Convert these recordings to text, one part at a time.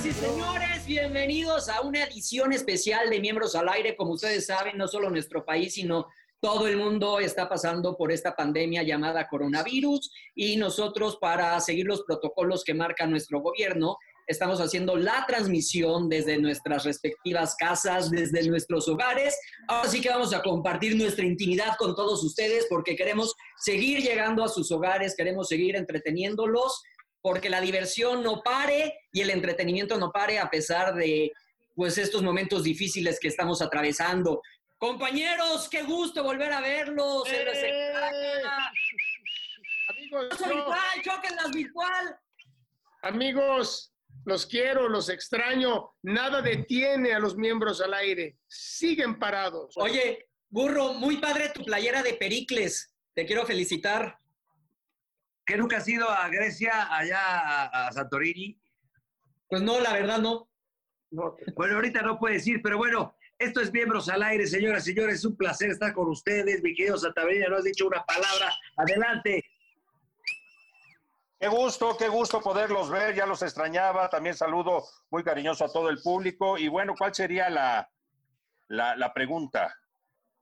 Señoras y señores, bienvenidos a una edición especial de Miembros al Aire. Como ustedes saben, no solo nuestro país, sino todo el mundo está pasando por esta pandemia llamada coronavirus y nosotros para seguir los protocolos que marca nuestro gobierno, estamos haciendo la transmisión desde nuestras respectivas casas, desde nuestros hogares. Ahora sí que vamos a compartir nuestra intimidad con todos ustedes porque queremos seguir llegando a sus hogares, queremos seguir entreteniéndolos porque la diversión no pare y el entretenimiento no pare a pesar de pues estos momentos difíciles que estamos atravesando. Compañeros, qué gusto volver a verlos. ¡Eh! Amigos, no. virtual, virtual. amigos, los quiero, los extraño. Nada detiene a los miembros al aire. Siguen parados. Oye, burro, muy padre tu playera de Pericles. Te quiero felicitar. Que nunca has ido a Grecia, allá a, a Santorini. Pues no, la verdad no. No, Bueno, ahorita no puedes ir, pero bueno, esto es Miembros al Aire, señoras y señores. Es un placer estar con ustedes. Mi querido Santabrina, no has dicho una palabra. Adelante. Qué gusto, qué gusto poderlos ver, ya los extrañaba. También saludo muy cariñoso a todo el público. Y bueno, ¿cuál sería la, la, la pregunta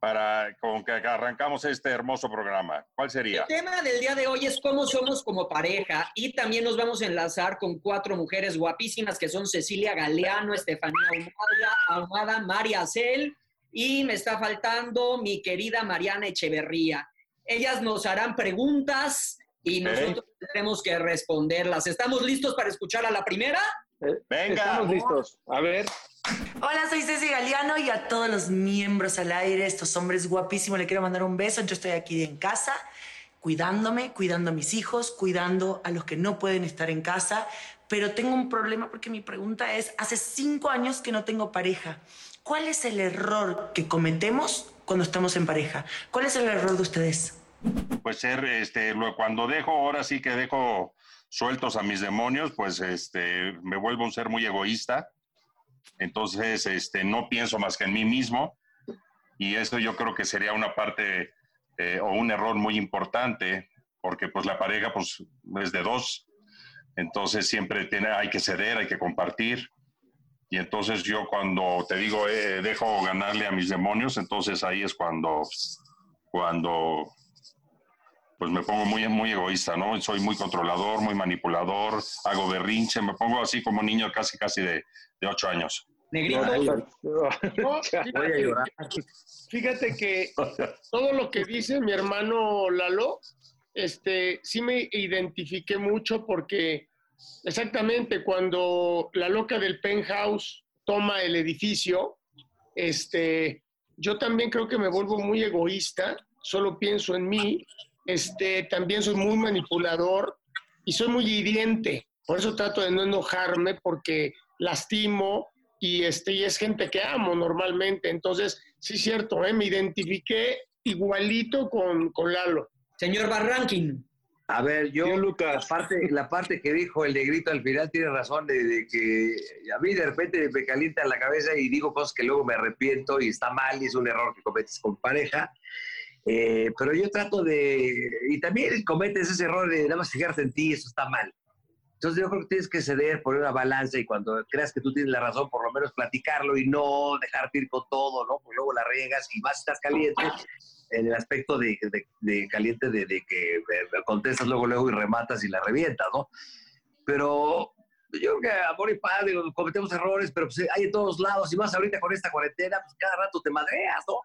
para con que arrancamos este hermoso programa? ¿Cuál sería? El tema del día de hoy es cómo somos como pareja y también nos vamos a enlazar con cuatro mujeres guapísimas que son Cecilia Galeano, Estefanía Ahumada, Ahumada, María Cel y me está faltando mi querida Mariana Echeverría. Ellas nos harán preguntas y nosotros tendremos que responderlas. ¿Estamos listos para escuchar a la primera? Venga. Estamos listos. A ver. Hola, soy Ceci Galeano y a todos los miembros al aire, estos hombres guapísimos, le quiero mandar un beso. Yo estoy aquí en casa, cuidándome, cuidando a mis hijos, cuidando a los que no pueden estar en casa, pero tengo un problema porque mi pregunta es, hace cinco años que no tengo pareja. ¿Cuál es el error que cometemos cuando estamos en pareja? ¿Cuál es el error de ustedes? Pues ser, este, cuando dejo, ahora sí que dejo sueltos a mis demonios, pues este, me vuelvo un ser muy egoísta. Entonces, este, no pienso más que en mí mismo. Y eso yo creo que sería una parte eh, o un error muy importante, porque pues la pareja pues es de dos. Entonces siempre tiene, hay que ceder, hay que compartir. Y entonces yo cuando te digo, eh, dejo ganarle a mis demonios, entonces ahí es cuando, cuando pues me pongo muy, muy egoísta, ¿no? Soy muy controlador, muy manipulador, hago berrinche, me pongo así como niño casi, casi de, de ocho años. Negrito, No, Voy a fíjate, llorar. fíjate que todo lo que dice mi hermano Lalo, este, sí me identifiqué mucho porque exactamente cuando la loca del penthouse toma el edificio, este, yo también creo que me vuelvo muy egoísta, solo pienso en mí, este, también soy muy manipulador y soy muy hiriente. Por eso trato de no enojarme porque lastimo y, este, y es gente que amo normalmente. Entonces, sí es cierto, ¿eh? me identifiqué igualito con, con Lalo. señor Barranquín. A ver, yo, Lucas. La, parte, la parte que dijo el negrito al final tiene razón de, de que a mí de repente me calienta la cabeza y digo cosas que luego me arrepiento y está mal y es un error que cometes con pareja. Eh, pero yo trato de, y también cometes ese error de nada más fijarte en ti, eso está mal. Entonces yo creo que tienes que ceder, poner una balanza y cuando creas que tú tienes la razón, por lo menos platicarlo y no dejarte ir con todo, ¿no? Pues luego la riegas y más estás caliente en el aspecto de, de- de caliente de, de que eh, contestas luego, luego y rematas y la revientas, ¿no? Pero yo creo que amor y digo, cometemos errores, pero pues hay en todos lados y más ahorita con esta cuarentena, pues cada rato te madreas, ¿no?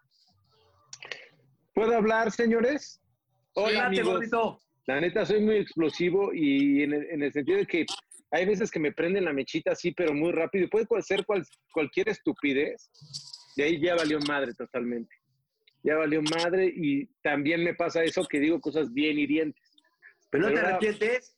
¿Puedo hablar, señores? Hola, Adelante, amigos. La neta, soy muy explosivo y en el, en el sentido de que hay veces que me prenden la mechita así, pero muy rápido. Puede ser cual- cualquier estupidez. Y ahí ya valió madre totalmente. Ya valió madre y también me pasa eso que digo cosas bien hirientes. ¿Pero no te arrepientes?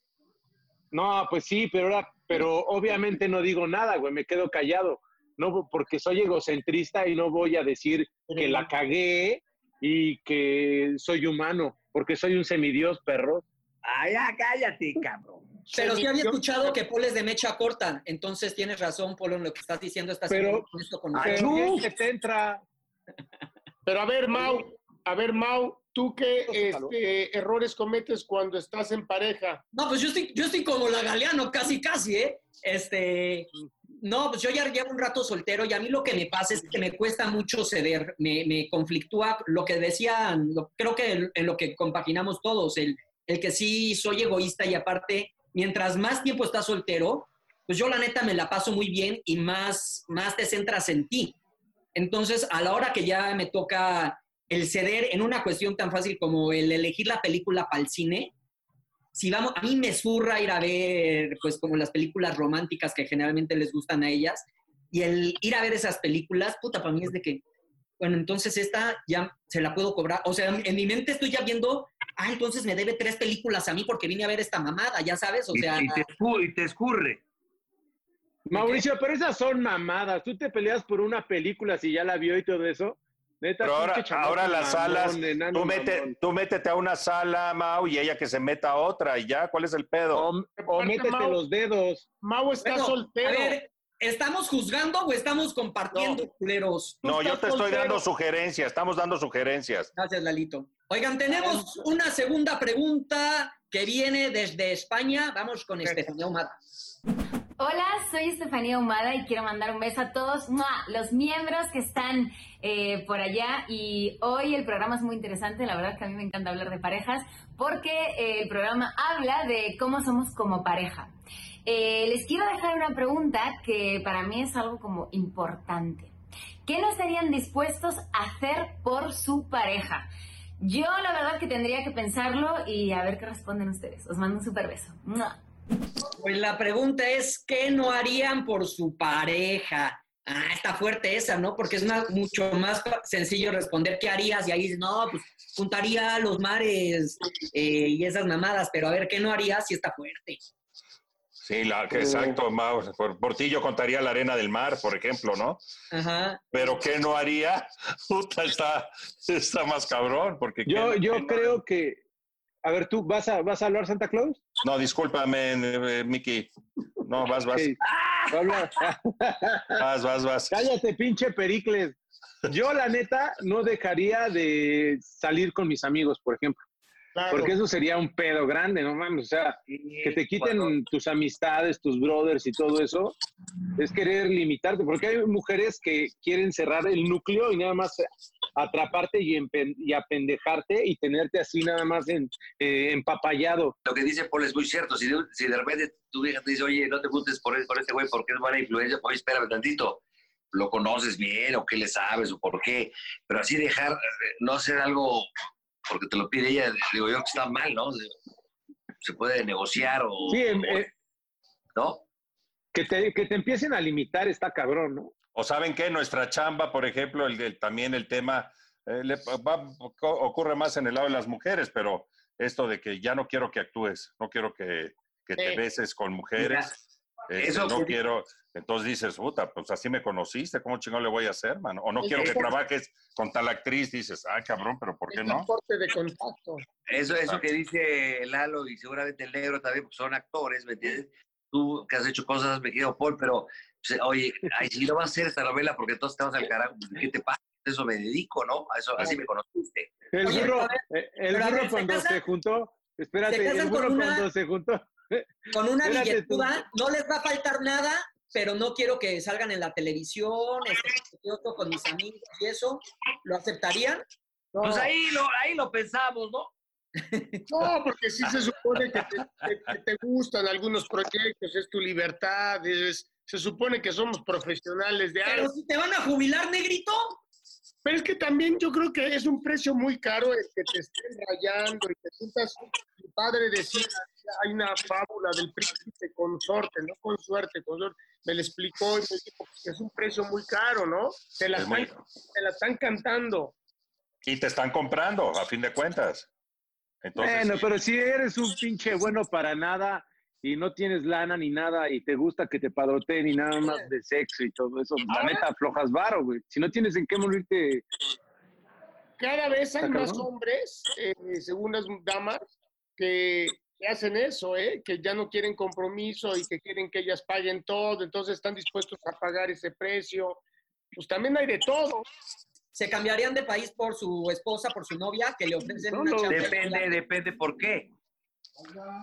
No, pues sí, pero ahora, pero obviamente no digo nada, güey, me quedo callado. No, porque soy egocentrista y no voy a decir que la cagué y que soy humano, porque soy un semidios, perro. Ay, ya, cállate, cabrón. Pero sí había escuchado que Paul es de mecha corta, entonces tienes razón, Polo, en lo que estás diciendo. Estás Pero- siendo honesto con Ay, Pero que te entra. Pero a ver, Mau, a ver, Mau, ¿tú qué este, errores cometes cuando estás en pareja? No, pues yo estoy, yo estoy como la Galeano, casi, casi, ¿eh? Este, No, pues yo ya llevo un rato soltero y a mí lo que me pasa es que me cuesta mucho ceder, me, me conflictúa lo que decían, creo que en, en lo que compaginamos todos, el, el que sí soy egoísta y aparte, mientras más tiempo estás soltero, pues yo la neta me la paso muy bien y más, más te centras en ti. Entonces, a la hora que ya me toca el ceder en una cuestión tan fácil como el elegir la película para el cine, si vamos, a mí me zurra ir a ver, pues como las películas románticas que generalmente les gustan a ellas, y el ir a ver esas películas, puta, para mí es de que, bueno, entonces esta ya se la puedo cobrar, o sea, en mi mente estoy ya viendo, ah, entonces me debe tres películas a mí porque vine a ver esta mamada, ya sabes, o sea, y te, escu- y te escurre. Mauricio, pero esas son mamadas. Tú te peleas por una película si ya la vio y todo eso. Neta, Pero ahora, las mamón, salas, tú, mete, tú métete a una sala, Mau, y ella que se meta a otra, y ya, ¿cuál es el pedo? O, o métete Mau. los dedos. Mau está bueno, soltero. a ver, ¿estamos juzgando o estamos compartiendo, culeros? No, yo te estoy dando sugerencias, estamos dando sugerencias. Gracias, Lalito. Oigan, tenemos una segunda pregunta que viene desde España. Vamos con Estefanía Humada. Hola, soy Estefanía Humada y quiero mandar un beso a todos los miembros que están eh, por allá. Y hoy el programa es muy interesante, la verdad que a mí me encanta hablar de parejas, porque eh, el programa habla de cómo somos como pareja. Eh, les quiero dejar una pregunta que para mí es algo como importante. ¿Qué no estarían dispuestos a hacer por su pareja? Yo la verdad que tendría que pensarlo y a ver qué responden ustedes. Os mando un super beso. Pues la pregunta es, ¿qué no harían por su pareja? Ah, está fuerte esa, ¿no? Porque es más, mucho más sencillo responder qué harías y ahí dices, no, pues juntaría los mares eh, y esas mamadas, pero a ver, ¿qué no harías si está fuerte? Sí, la, que exacto, Mau. Por, por ti yo contaría la arena del mar, por ejemplo, ¿no? Ajá. Pero ¿qué no haría? Puta, está, está más cabrón, porque... Yo, ¿qué- yo qué no- creo que. A ver, ¿tú vas a, vas a hablar Santa Claus? No, discúlpame, eh, Miki. No, vas, vas, Sí. Vas, vas, vas. Cállate, pinche Pericles. Yo, la neta, no dejaría de salir con mis amigos, por ejemplo. Claro. Porque eso sería un pedo grande, no mames. O sea, que te quiten tus amistades, tus brothers y todo eso, es querer limitarte. Porque hay mujeres que quieren cerrar el núcleo y nada más atraparte y, apendejarte y tenerte así nada más en, eh, empapallado. Lo que dice Paul es muy cierto. Si de, si de repente tu vieja te dice, oye, no te juntes por, con este güey porque es buena influencia, oye, espérame tantito. ¿Lo conoces bien o qué le sabes o por qué? Pero así dejar, eh, no hacer algo porque te lo pide ella, digo yo que está mal, ¿no? Se puede negociar o... Sí, em, eh, ¿No? que, te, que te empiecen a limitar está cabrón, ¿no? O saben que nuestra chamba, por ejemplo, el, el- también el tema eh, le- va- ocurre más en el lado de las mujeres, pero esto de que ya no quiero que actúes, no quiero que, que te Sí. beses con mujeres, este, eso no que- quiero, entonces dices, puta, pues así me conociste, ¿cómo chingón le voy a hacer, mano? O no Sí, quiero que trabajes con tal actriz, dices, ah, cabrón, pero ¿por qué Es no? un corte de contacto. Eso, eso que dice Lalo y seguramente el negro también, porque son actores, ¿me entiendes? Tú que has hecho cosas, me quedo Paul, pero, pues, oye, ay, si no vas a hacer esta novela porque entonces te vas al carajo, pues, ¿qué te pasa? Eso me dedico, ¿no? A eso, así me conociste. El burro, eh, el burro ver, ¿se cuando se juntó, espérate, ¿Se casan el burro cuando se juntó, Con una tú. billetuda no les va a faltar nada, pero no quiero que salgan en la televisión, este, con mis amigos y eso. ¿Lo aceptarían? Pues ahí lo, ahí lo pensamos, ¿no? No, porque sí se supone que te, que- que te gustan algunos proyectos, es tu libertad, es- se supone que somos profesionales de Pero algo. si te van a jubilar, negrito. Pero es que también yo creo que es un precio muy caro el que te estén rayando y te sientas. Mi padre decía, hay una fábula del príncipe consorte, no con suerte, con suerte. Me lo explicó y me dijo que es un precio muy caro, ¿no? Te la, Es están, muy- te la están cantando. Y te están comprando, a fin de cuentas. Entonces, Bueno, sí. pero si eres un pinche bueno para nada y no tienes lana ni nada y te gusta que te padroteen y nada más de sexo y todo eso, la Ahora- neta aflojas varo, güey. Si no tienes en qué morirte, Cada vez hay más cabrón. hombres, eh, según las damas, que, hacen eso, ¿eh? que ya no quieren compromiso y que quieren que ellas paguen todo, entonces están dispuestos a pagar ese precio. Pues también hay de todo. ¿Se cambiarían de país por su esposa, por su novia, que le ofrecen No, una no? Depende, depende por qué.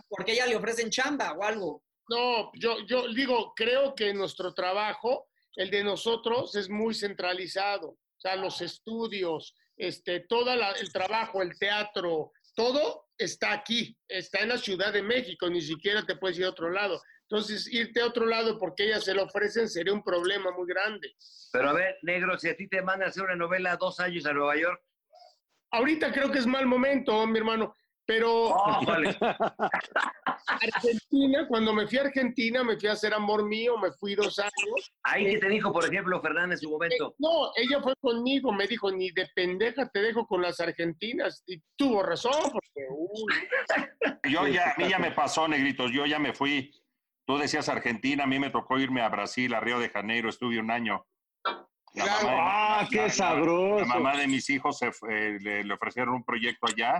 Porque ella le ofrecen chamba o algo. No, yo, yo digo, creo que nuestro trabajo, el de nosotros, es muy centralizado. O sea, los estudios, este, todo el trabajo, el teatro, todo está aquí, está en la Ciudad de México, ni siquiera te puedes ir a otro lado. Entonces, irte a otro lado porque ellas se lo ofrecen sería un problema muy grande. Pero a ver, negro, si a ti te mandan a hacer una novela dos años a Nueva York. Ahorita creo que es mal momento, mi hermano, pero Oh, vale. Argentina, cuando me fui a Argentina, me fui a hacer amor mío, me fui dos años. Ahí que te dijo, por ejemplo, Fernández en su momento. No, ella fue conmigo, me dijo, ni de pendeja te dejo con las argentinas. Y tuvo razón, porque uy, Yo ya, a mí ya me pasó, negritos, yo ya me fui. Tú decías Argentina, a mí me tocó irme a Brasil, a Río de Janeiro, estuve un año. La Claro. mamá de- Ah, la- qué la- sabroso. La mamá de mis hijos se fue- le, le ofrecieron un proyecto allá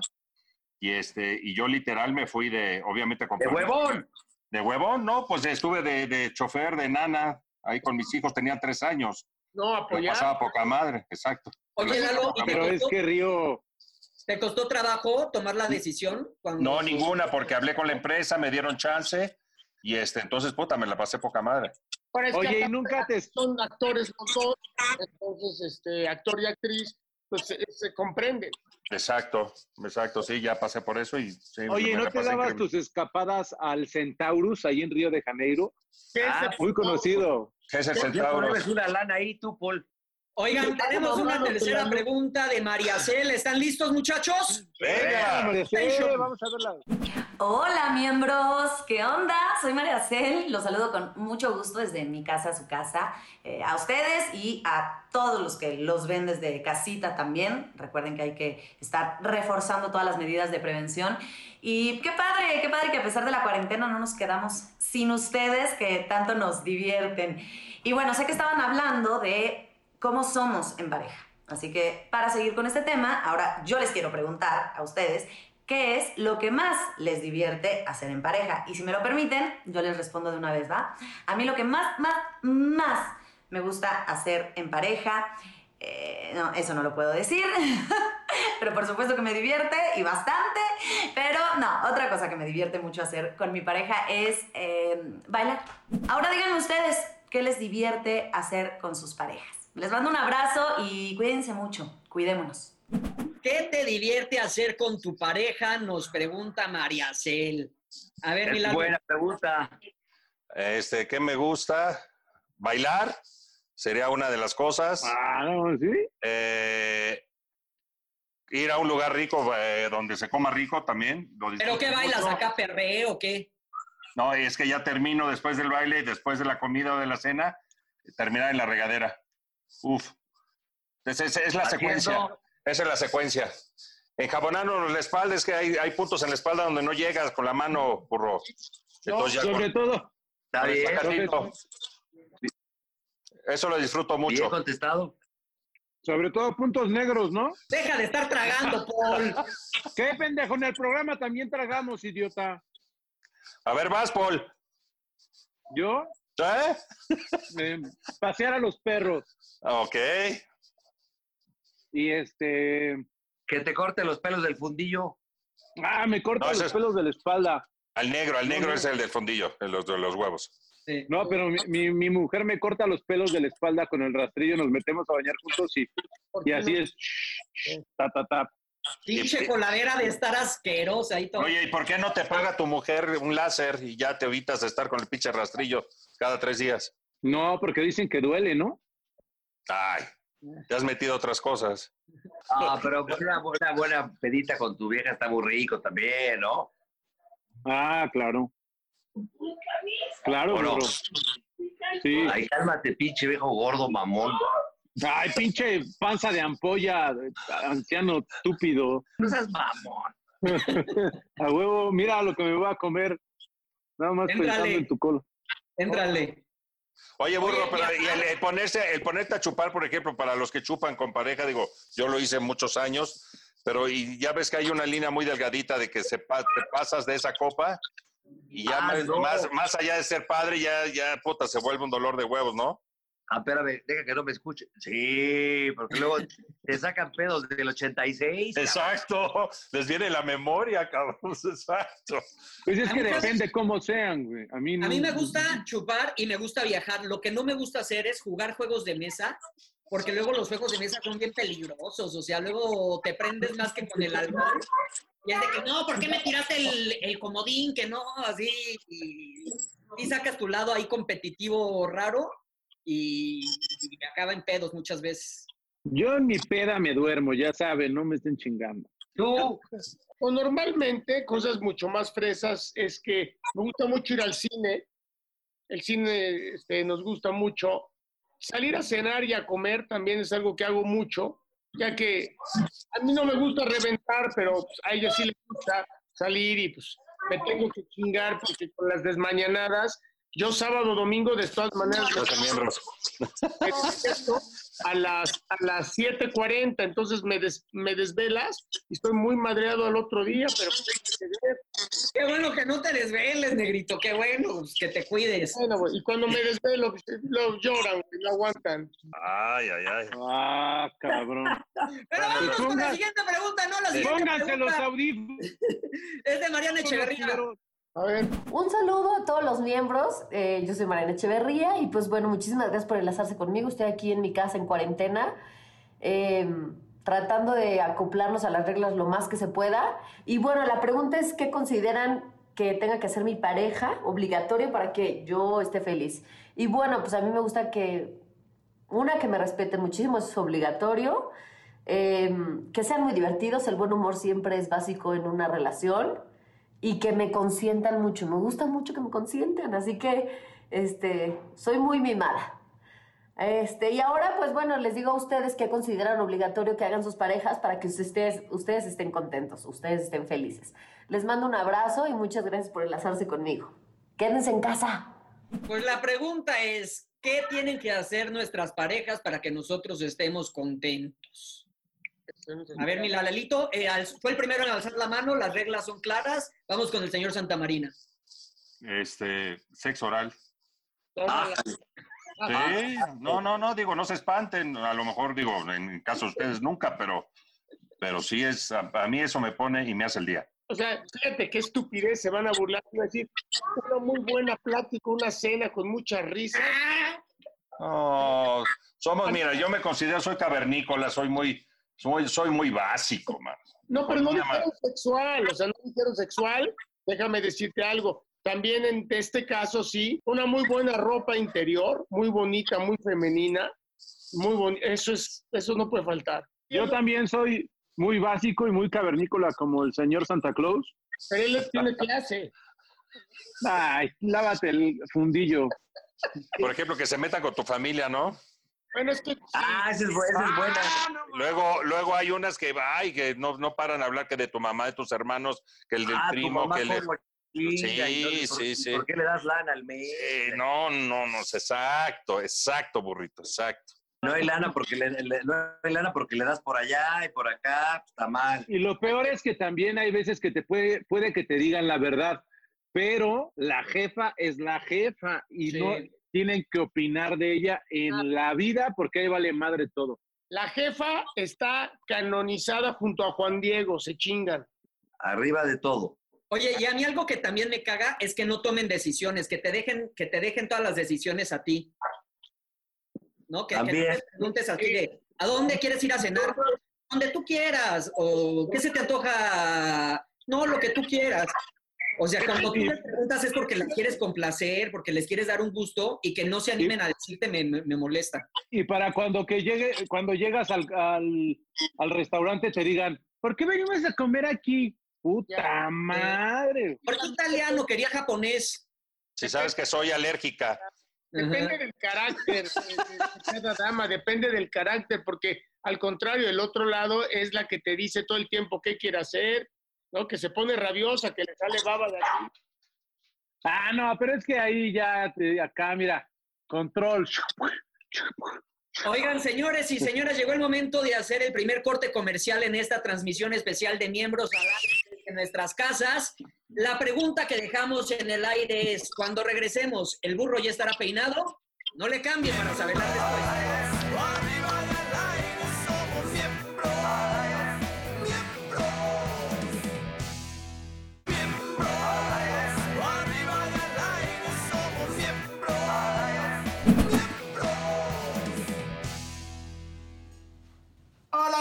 y este y yo literal me fui de, obviamente, ¡De huevón! De huevón, no, pues estuve de, de chofer, de nana, ahí con mis hijos, tenían tres años. no apoyar. pasaba poca madre, exacto. Oye, Lalo, ¿y te Pero es costó, que Río, te costó trabajo tomar la decisión? Cuando... No, ninguna, porque hablé con la empresa, me dieron chance y este, entonces, puta, me la pasé poca madre. Pero es que oye, y nunca te... son actores los dos, entonces, este, actor y actriz, pues se, se comprenden. Exacto, exacto, sí, ya pasé por eso y sí, Oye, ¿no te dabas increíble. tus escapadas al Centaurus ahí en Río de Janeiro? ¿Qué Ah, se- Muy conocido. ¿Qué es el pones una lana ahí, tú, Paul. Oigan, tenemos una tercera pregunta de María Cel. ¿Están listos, muchachos? Venga, María Cel, vamos a verla. Hola miembros, ¿qué onda? Soy María Cel, los saludo con mucho gusto desde mi casa a su casa, eh, a ustedes y a todos los que los ven desde casita también. Recuerden que hay que estar reforzando todas las medidas de prevención. Y qué padre, qué padre que a pesar de la cuarentena no nos quedamos sin ustedes que tanto nos divierten. Y bueno, sé que estaban hablando de cómo somos en pareja. Así que para seguir con este tema, ahora yo les quiero preguntar a ustedes qué es lo que más les divierte hacer en pareja. Y si me lo permiten, yo les respondo de una vez, ¿va? A mí lo que más, más, más me gusta hacer en pareja, eh, no, eso no lo puedo decir, pero por supuesto que me divierte y bastante. Pero no, otra cosa que me divierte mucho hacer con mi pareja es eh, bailar. Ahora díganme ustedes qué les divierte hacer con sus parejas. Les mando un abrazo y cuídense mucho, cuidémonos. ¿Qué te divierte hacer con tu pareja? Nos pregunta María Cel. A ver, Es Milagro. buena pregunta. este, ¿qué me gusta? Bailar sería una de las cosas. Ah, no, ¿sí? Eh, ir a un lugar rico eh, donde se coma rico también. ¿Pero qué bailas mucho. acá, perreo o qué? No, es que ya termino después del baile, después de la comida o de la cena, terminar en la regadera. Uf. Es, es la secuencia. Esa es la secuencia. Enjabonarnos la espalda, es que hay, hay puntos en la espalda donde no llegas con la mano, burro. Entonces ya Sobre con- todo, Está bien, sacatito. Eso lo disfruto bien mucho. contestado. sobre todo puntos negros, ¿no? Deja de estar tragando, Paul. ¿Qué pendejo? En el programa también tragamos, idiota. A ver, vas, Paul. Yo, ¿Eh? eh, pasear a los perros. Ok. Y este. Que te corte los pelos del fundillo. Ah, me corta No, los es- pelos de la espalda. Al negro, al negro no. es el del fondillo, de los, de los huevos. Sí. No, pero mi, mi- mi mujer me corta los pelos de la espalda con el rastrillo, nos metemos a bañar juntos y, y así es. Ta, ta, ta. Pinche coladera de estar asquerosa y todo. Oye, ¿y por qué no te paga tu mujer un láser y ya te evitas de estar con el pinche rastrillo cada tres días? No, porque dicen que duele, ¿no? Ay, te has metido otras cosas. Ah, pero una, una buena pedita con tu vieja está muy rico también, ¿no? Ah, claro. Claro, ¿O no? burro. Sí. Ay, cálmate, pinche viejo gordo mamón. Ay, pinche panza de ampolla, anciano estúpido. No seas mamón. A huevo, mira lo que me voy a comer. Nada más Éntrale. pensando en tu cola. Éntrale. Oye, burro, Oye, pero y el, el ponerse, el ponerte a chupar, por ejemplo, para los que chupan con pareja, digo, yo lo hice muchos años, pero y ya ves que hay una línea muy delgadita de que se pa- te pasas de esa copa y ya Ah, más, no. más, más allá de ser padre, ya, ya, puta, se vuelve un dolor de huevos, ¿no? Ah, espérame, deja que no me escuche. Sí, porque luego te sacan pedos del 86. cabrón. Exacto. Les viene la memoria, cabrón. Exacto. Pues es A que depende cómo sean, güey. A mí, A no- mí me gusta chupar y me gusta viajar. Lo que no me gusta hacer es jugar juegos de mesa, porque luego los juegos de mesa son bien peligrosos. O sea, luego te prendes más que con el alcohol. Y es de que, no, ¿por qué me tiraste el, el comodín? Que no, así. Y, y sacas tu lado ahí competitivo raro y, y me acaba en pedos muchas veces. Yo en mi peda me duermo, ya saben, no me estén chingando. Tú, O normalmente, cosas mucho más fresas, es que me gusta mucho ir al cine. El cine este, nos gusta mucho. Salir a cenar y a comer también es algo que hago mucho, ya que a mí no me gusta reventar, pero pues, a ella sí le gusta salir y pues me tengo que chingar porque con las desmañanadas, yo sábado, domingo, de todas maneras, me Los a las, a las 7.40, entonces me, des- me desvelas y estoy muy madreado al otro día, pero pues, hay que ver. Qué bueno que no te desveles, negrito. Qué bueno, pues, que te cuides. Bueno, güey, y cuando me desvelo, pues, lo lloran, güey, no aguantan. Ay, ay, ay. Ah, cabrón. Pero vámonos con la siguiente pregunta, ¿no? La siguiente Pónganse los pregunta audífonos. es de Mariana Echeverría. A ver, Un saludo a todos los miembros. Eh, yo soy Mariana Echeverría y pues bueno, muchísimas gracias por enlazarse conmigo. Estoy aquí en mi casa en cuarentena, eh, tratando de acoplarnos a las reglas lo más que se pueda. Y bueno, la pregunta es, ¿qué consideran que tenga que hacer mi pareja obligatorio para que yo esté feliz? Y bueno, pues a mí me gusta que, una, que me respeten muchísimo, eso es obligatorio. Eh, que sean muy divertidos, el buen humor siempre es básico en una relación y que me consientan mucho. Me gusta mucho que me consientan, así que este, soy muy mimada. Este, y ahora, pues bueno, les digo a ustedes que consideran obligatorio que hagan sus parejas para que ustedes, ustedes estén contentos, ustedes estén felices. Les mando un abrazo y muchas gracias por enlazarse conmigo. Quédense en casa. Pues la pregunta es, ¿qué tienen que hacer nuestras parejas para que nosotros estemos contentos? A ver, mi Lalelito, eh, fue el primero en alzar la mano, las reglas son claras. Vamos con el señor Santamarina. Este, sexo oral. Ah, Sí, no, no, no, digo, no se espanten, a lo mejor digo, en caso de ustedes nunca, pero, pero sí es, a, a mí eso me pone y me hace el día. o sea, fíjate qué estupidez, se van a burlar, van a decir, una muy buena plática, una cena con mucha risa. No, somos, mira, yo me considero, soy cavernícola, soy muy, soy, soy muy básico, man. No, pero no dijeron sexual, o sea, no dijeron sexual. Déjame decirte algo. También en este caso, sí, una muy buena ropa interior, muy bonita, muy femenina, muy bonita. Eso es, eso no puede faltar. Yo también soy muy básico y muy cavernícola como el señor Santa Claus. Pero él tiene clase. Ay, lávate el fundillo. Por ejemplo, que se metan con tu familia, ¿no? Bueno, es que ah, esa es, bu- esa es buena. Luego, luego hay unas que, ay, que no, no paran a hablar que de tu mamá, de tus hermanos, que el del Ah, tu primo, mamá que el de... cómo chinga, Sí, y entonces, ¿por- sí, sí. ¿Por qué le das lana al mes? No, no, no, exacto, exacto, burrito, exacto. No hay lana porque le, le- no hay lana porque le das por allá y por acá, pues, está mal. Y lo peor es que también hay veces que te puede, puede que te digan la verdad, pero la jefa es la jefa y Sí. no tienen que opinar de ella en la vida porque ahí vale madre todo. La jefa está canonizada junto a Juan Diego, se chingan. Arriba de todo. Oye, y a mí algo que también me caga es que no tomen decisiones, que te dejen, que te dejen todas las decisiones a ti. ¿No? Que, que También. no te preguntes a ti de, ¿a dónde quieres ir a cenar? Donde tú quieras. O ¿qué se te antoja? No, lo que tú quieras. O sea, cuando tú les preguntas es porque las quieres complacer, porque les quieres dar un gusto y que no se animen a decirte me, me- me molesta. Y para cuando que llegue, cuando llegas al, al, al restaurante te digan, ¿por qué venimos a comer aquí? Puta Ya. madre. ¿Por qué italiano quería japonés? Si sabes que soy alérgica, Depende Ajá. del carácter de, cada dama, depende del carácter, porque al contrario, el otro lado es la que te dice todo el tiempo qué quiere hacer, ¿no? Que se pone rabiosa, que le sale baba de aquí. Ah, no, pero es que ahí ya, te- acá, mira, control. Oigan, señores y señoras, llegó el momento de hacer el primer corte comercial en esta transmisión especial de miembros al aire en nuestras casas. La pregunta que dejamos en el aire es, cuando regresemos, ¿el burro ya estará peinado? No le cambie para saber la respuesta.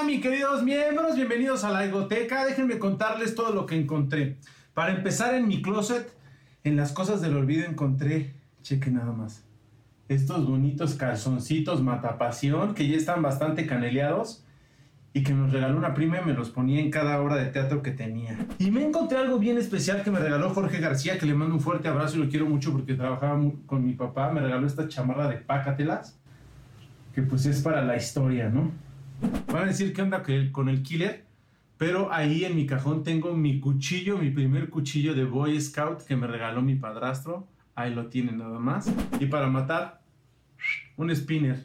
Mis queridos miembros, bienvenidos a la Egoteca. Déjenme contarles todo lo que encontré. Para empezar, en mi closet, en las cosas del olvido encontré, cheque nada más, estos bonitos calzoncitos matapasión que ya están bastante caneleados y que nos regaló una prima y me los ponía en cada obra de teatro que tenía. Y me encontré algo bien especial que me regaló Jorge García, que le mando un fuerte abrazo y lo quiero mucho porque trabajaba con mi papá. Me regaló esta chamarra de Pácatelas, que pues es para la historia, ¿no? Van a decir que- con el killer, pero ahí en mi cajón tengo mi cuchillo, mi primer cuchillo de Boy Scout que me regaló mi padrastro. Ahí lo tienen nada más. Y para matar, un spinner.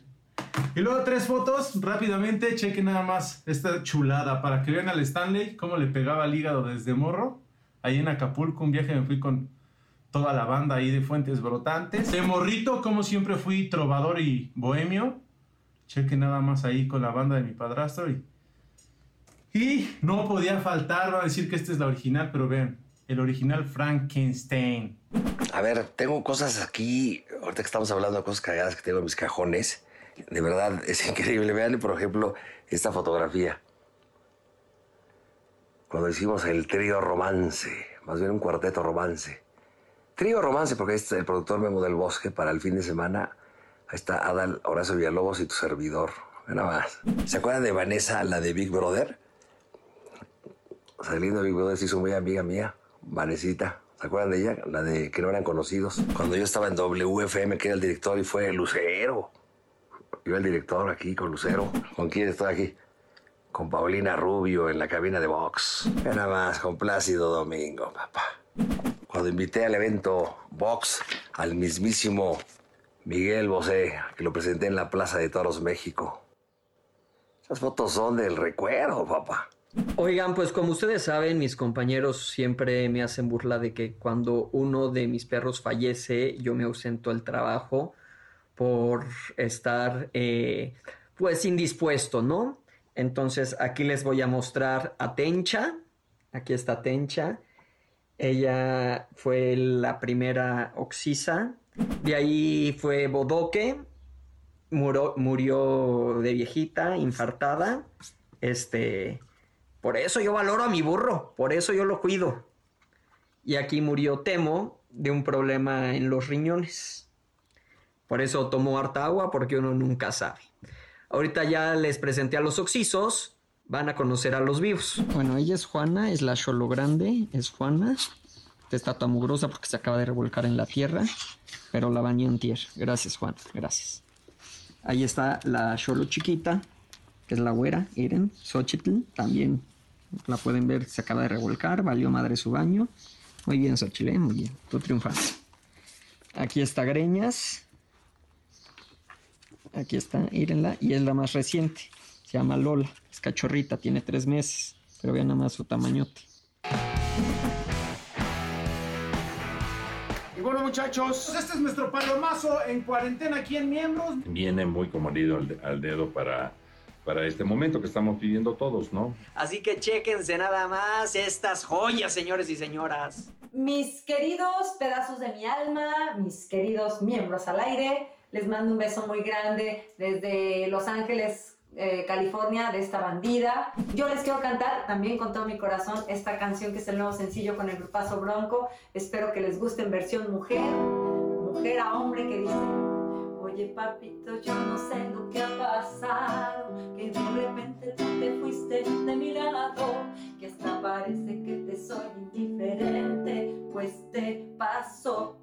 Y luego tres fotos, rápidamente, chequen nada más esta chulada para que vean al Stanley cómo le pegaba el hígado desde morro. Ahí en Acapulco, un viaje me fui con toda la banda ahí de Fuentes Brotantes. De morrito, como siempre fui trovador y bohemio. Chequen nada más ahí con la banda de mi padrastro. Y, y no podía faltar, van a decir que esta es la original, pero vean, el original Frankenstein. A ver, tengo cosas aquí, ahorita que estamos hablando de cosas cagadas que tengo en mis cajones. De verdad, es increíble. Vean, por ejemplo, esta fotografía. Cuando hicimos el trío romance, más bien un cuarteto romance. Trío romance, porque este es el productor Memo del Bosque para el fin de semana. Ahí está Adal, Horacio Villalobos y tu servidor. Nada más. ¿Se acuerdan de Vanessa, la de Big Brother? Saliendo de Big Brother se hizo muy amiga mía, Vanesita. ¿Se acuerdan de ella? La de que no eran conocidos. Cuando yo estaba en WFM, que era el director, y fue Lucero. Iba el director aquí con Lucero. ¿Con quién estoy aquí? Con Paulina Rubio en la cabina de Vox. Ve Nada más, con Plácido Domingo, papá. Cuando invité al evento Vox al mismísimo Miguel Bosé, que lo presenté en la Plaza de Toros, México. Esas fotos son del recuerdo, papá. Oigan, pues como ustedes saben, mis compañeros siempre me hacen burla de que cuando uno de mis perros fallece, yo me ausento del trabajo por estar, eh, pues, indispuesto, ¿no? Entonces, aquí les voy a mostrar a Tencha. Aquí está Tencha. Ella fue la primera Oxisa. De ahí fue Bodoque. Murió, de viejita, infartada. Este, por eso yo valoro a mi burro, por eso yo lo cuido. Y aquí murió Temo de un problema en los riñones. Por eso tomó harta agua, porque uno nunca sabe. Ahorita ya les presenté a los oxisos, van a conocer a los vivos. Bueno, ella es Juana, es la Cholo Grande, es Juana. Esta tan mugrosa porque se acaba de revolcar en la tierra, pero la bañé en tierra. Gracias, Juana, gracias. Ahí está la Cholo chiquita, que es la güera, Iren, Xochitl, también la pueden ver, se acaba de revolcar, valió madre su baño. Muy bien, Xochitl, ¿eh? muy bien, tú triunfas. Aquí está Greñas. Aquí está, Irenla, y es la más reciente. Se llama Lola, es cachorrita, tiene tres meses, pero vean nada más su tamañote. Y bueno, muchachos, este es nuestro palomazo en cuarentena aquí en Miembros. viene muy como anillo al, al dedo para, para este momento que estamos viviendo todos, ¿no? Así que chéquense nada más estas joyas, señores y señoras. Mis queridos pedazos de mi alma, mis queridos miembros al aire, les mando un beso muy grande desde Los Ángeles, eh, California, de esta bandida. Yo les quiero cantar también con todo mi corazón esta canción que es el nuevo sencillo con el grupazo Bronco. Espero que les guste en versión mujer, mujer a hombre que dice... Oye papito, yo no sé lo que ha pasado, que de repente tú te fuiste de mi lado, que hasta parece que te soy indiferente, pues te paso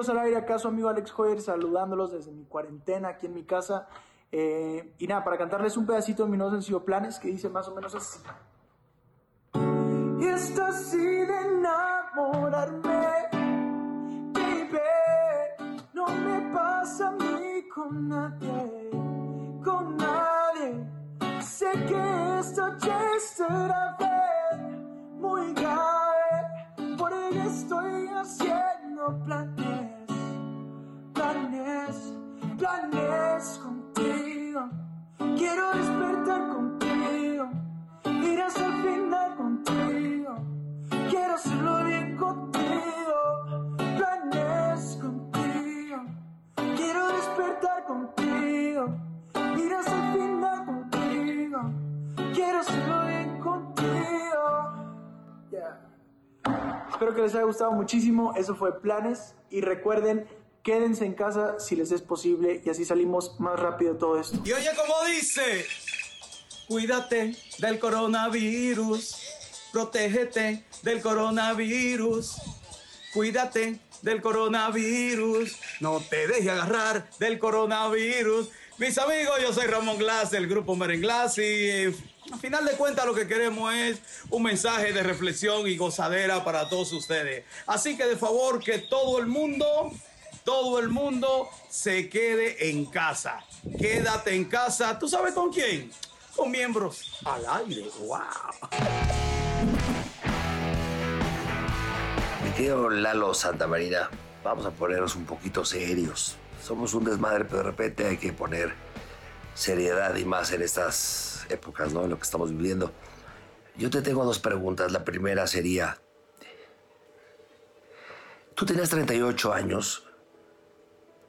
miembros al aire, acá su amigo Alex Hoyer saludándolos desde mi cuarentena aquí en mi casa. Eh, y nada, para cantarles un pedacito de mi nuevo sencillo Planes que dice más o menos así. Y está así de enamorarme, baby. No me pasa a mí con nadie, con nadie. Sé que esta ya será muy grave. Por ello estoy haciendo planes, planes, planes contigo. Quiero despertar contigo, ir hasta el final contigo. Quiero hacerlo bien contigo, planes contigo. Quiero despertar contigo, ir hasta el final contigo. Quiero hacerlo bien contigo. Yeah. Espero que les haya gustado muchísimo. Eso fue Planes. Y recuerden, quédense en casa si les es posible y así salimos más rápido de todo esto. Y oye como dice, cuídate del coronavirus, protégete del coronavirus, cuídate del coronavirus, no te dejes agarrar del coronavirus. Mis amigos, yo soy Ramón Glass del grupo Merenglass y eh, a final de cuentas lo que queremos es un mensaje de reflexión y gozadera para todos ustedes. Así que de favor que todo el mundo, todo el mundo se quede en casa. Quédate en casa. ¿Tú sabes con quién? Con miembros al aire. ¡Wow! Mi querido Lalo Santa Marina, vamos a ponernos un poquito serios. Somos un desmadre, pero de repente hay que poner seriedad y más en estas épocas, ¿no? En lo que estamos viviendo. Yo te tengo dos preguntas. La primera sería, tú tenías 38 años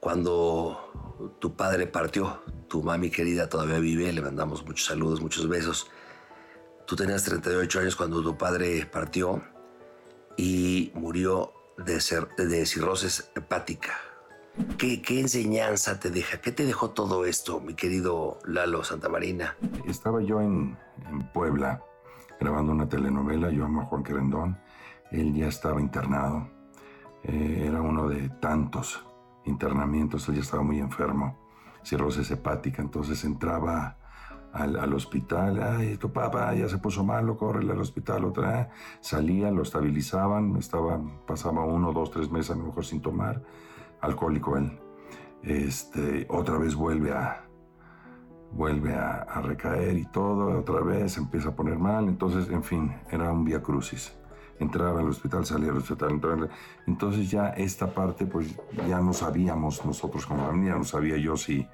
cuando tu padre partió. Tu mami querida todavía vive, le mandamos muchos saludos, muchos besos. Tú tenías 38 años cuando tu padre partió y murió de, cirrosis hepática. ¿Qué, ¿Qué enseñanza te deja? ¿Qué te dejó todo esto, mi querido Lalo Santamarina? Estaba yo en, en Puebla grabando una telenovela, yo amo a Juan Querendón, él ya estaba internado, Eh, era uno de tantos internamientos, él ya estaba muy enfermo, cirrosis hepática, entonces entraba al, al hospital, ay, tu papá ya se puso malo, córrele al hospital otra vez, salía, lo estabilizaban, estaba, pasaba uno, dos, tres meses a lo mejor sin tomar, alcohólico él, este, otra vez vuelve a, vuelve a, recaer y todo, otra vez empieza a poner mal, entonces, en fin, era un vía crucis. Entraba al hospital, salía al hospital, entraba. Entonces ya esta parte, pues ya no sabíamos nosotros como familia, no sabía yo si,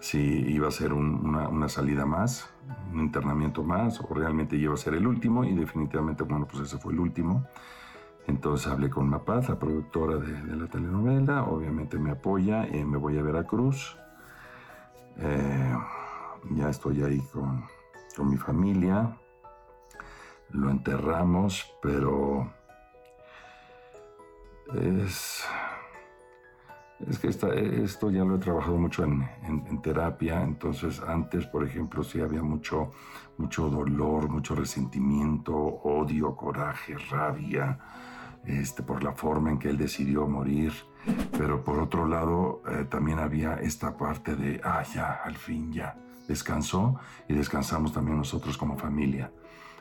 si iba a ser un- una, una salida más, un internamiento más, o realmente iba a ser el último, y definitivamente, bueno, pues ese fue el último. Entonces hablé con Mapaz, la productora de, de la telenovela, obviamente me apoya, eh, me voy a Veracruz. Eh, ya estoy ahí con, con mi familia. Lo enterramos, pero es, es que esta- esto ya lo he trabajado mucho en, terapia. Entonces, antes, por ejemplo, sí había mucho, mucho dolor, mucho resentimiento, odio, coraje, rabia, este, por la forma en que él decidió morir. Pero por otro lado, eh, también había esta parte de, ah, ya, al fin ya, descansó y descansamos también nosotros como familia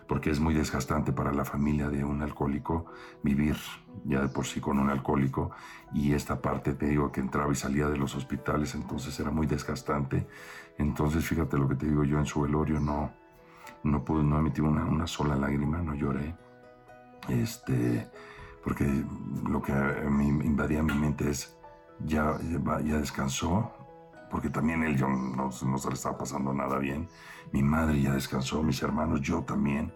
porque es muy desgastante para la familia de un alcohólico vivir ya de por sí con un alcohólico y esta parte te digo que entraba y salía de los hospitales entonces era muy desgastante. Entonces fíjate lo que te digo yo en su velorio no no pude no emití una, una sola lágrima no lloré este porque lo que me invadía mi mente es ya, ya descansó porque también él yo no, no se le estaba pasando nada bien. Mi madre ya descansó, mis hermanos, yo también.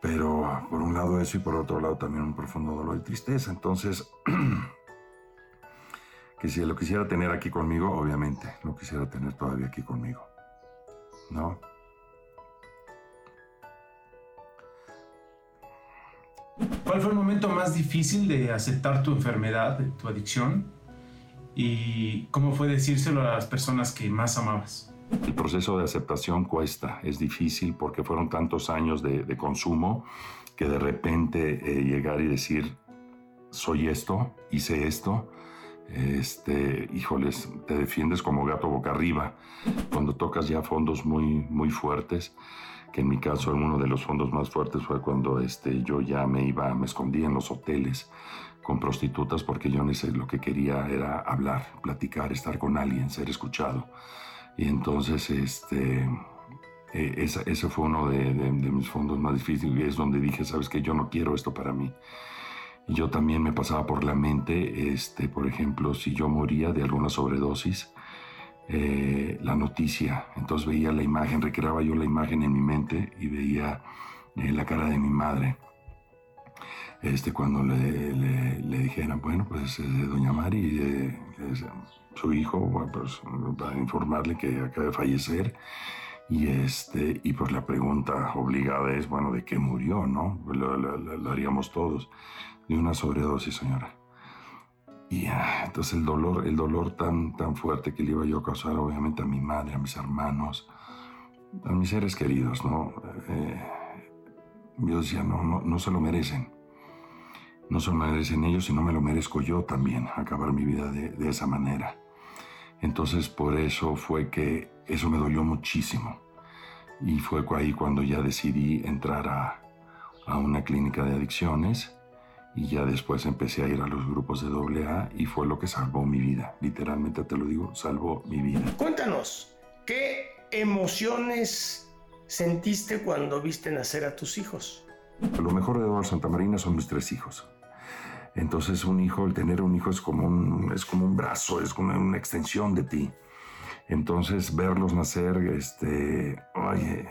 Pero por un lado eso y por otro lado también un profundo dolor y tristeza. Entonces, que si lo quisiera tener aquí conmigo, obviamente lo quisiera tener todavía aquí conmigo. ¿No? ¿Cuál fue el momento más difícil de aceptar tu enfermedad, tu adicción? ¿Y cómo fue decírselo a las personas que más amabas? El proceso de aceptación cuesta, es difícil porque fueron tantos años de, consumo que de repente eh, llegar y decir, soy esto, hice esto, este, híjoles, te defiendes como gato boca arriba cuando tocas ya fondos muy, muy fuertes, que en mi caso uno de los fondos más fuertes fue cuando este, yo ya me iba, me escondía en los hoteles con prostitutas porque yo lo que quería era hablar, platicar, estar con alguien, ser escuchado. Y entonces, este, eh, ese fue uno de, mis fondos más difíciles es donde dije, sabes que yo no quiero esto para mí. Y yo también me pasaba por la mente, este, por ejemplo, si yo moría de alguna sobredosis, eh, la noticia. Entonces veía la imagen, recreaba yo la imagen en mi mente y veía eh, la cara de mi madre. Este, cuando le, le, dijeran, bueno, pues doña Mari, su hijo, pues para informarle que acaba de fallecer y, este, y pues la pregunta obligada es, bueno, ¿de qué murió, no? Lo, haríamos todos. De una sobredosis, señora. Y entonces el dolor, el dolor tan, tan fuerte que le iba yo a causar, obviamente, a mi madre, a mis hermanos, a mis seres queridos, ¿no? Eh, yo decía, no, no, no se lo merecen. No se lo merecen ellos, sino me lo merezco yo también, acabar mi vida de, de esa manera. Entonces por eso fue que eso me dolió muchísimo. Y fue ahí cuando ya decidí entrar a, a una clínica de adicciones y ya después empecé a ir a los grupos de AA y fue lo que salvó mi vida. Literalmente te lo digo, salvó mi vida. Cuéntanos, ¿qué emociones sentiste cuando viste nacer a tus hijos? Lo mejor de Eduardo Santa Marina son mis tres hijos. Entonces un hijo, el tener un hijo es como un, es como un brazo, es como una extensión de ti. Entonces verlos nacer, este, oye,